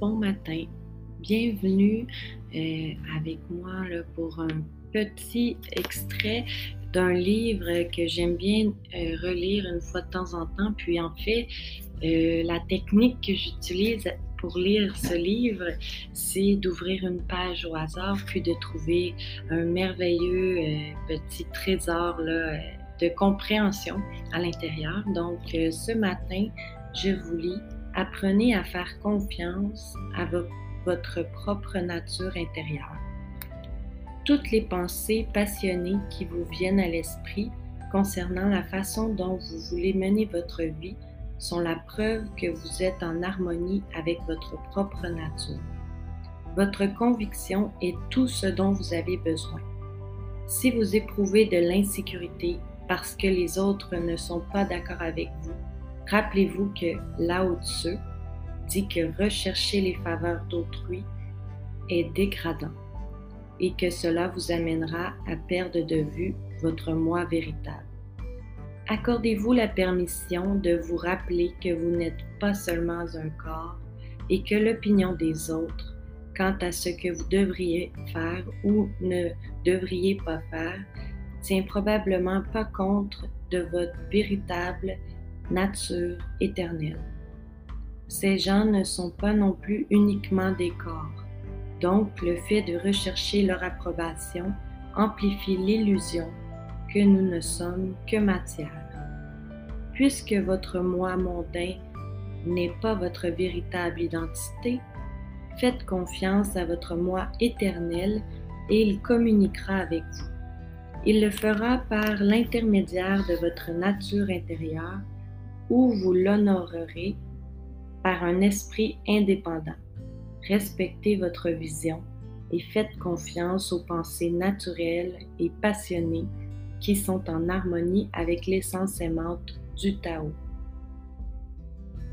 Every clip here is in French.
bon matin. Bienvenue euh, avec moi pour un petit extrait d'un livre que j'aime bien euh, relire une fois de temps en temps. Puis en fait, euh, la technique que j'utilise pour lire ce livre, c'est d'ouvrir une page au hasard, puis de trouver un merveilleux petit trésor de compréhension à l'intérieur. Donc ce matin, je vous lis Apprenez à faire confiance à votre propre nature intérieure. Toutes les pensées passionnées qui vous viennent à l'esprit concernant la façon dont vous voulez mener votre vie sont la preuve que vous êtes en harmonie avec votre propre nature. Votre conviction est tout ce dont vous avez besoin. Si vous éprouvez de l'insécurité parce que les autres ne sont pas d'accord avec vous, Rappelez-vous que Lao Tzu dit que rechercher les faveurs d'autrui est dégradant et que cela vous amènera à perdre de vue votre moi véritable. Accordez-vous la permission de vous rappeler que vous n'êtes pas seulement un corps et que l'opinion des autres quant à ce que vous devriez faire ou ne devriez pas faire tient probablement pas compte de votre véritable nature éternelle. Ces gens ne sont pas non plus uniquement des corps, donc le fait de rechercher leur approbation amplifie l'illusion que nous ne sommes que matière. Puisque votre moi mondain n'est pas votre véritable identité, faites confiance à votre moi éternel et il communiquera avec vous. Il le fera par l'intermédiaire de votre nature intérieure ou vous l'honorerez par un esprit indépendant. Respectez votre vision et faites confiance aux pensées naturelles et passionnées qui sont en harmonie avec l'essence aimante du Tao.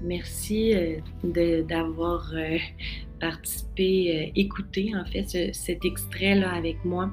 Merci euh, d'avoir euh, participé, euh, écouté en fait cet extrait-là avec moi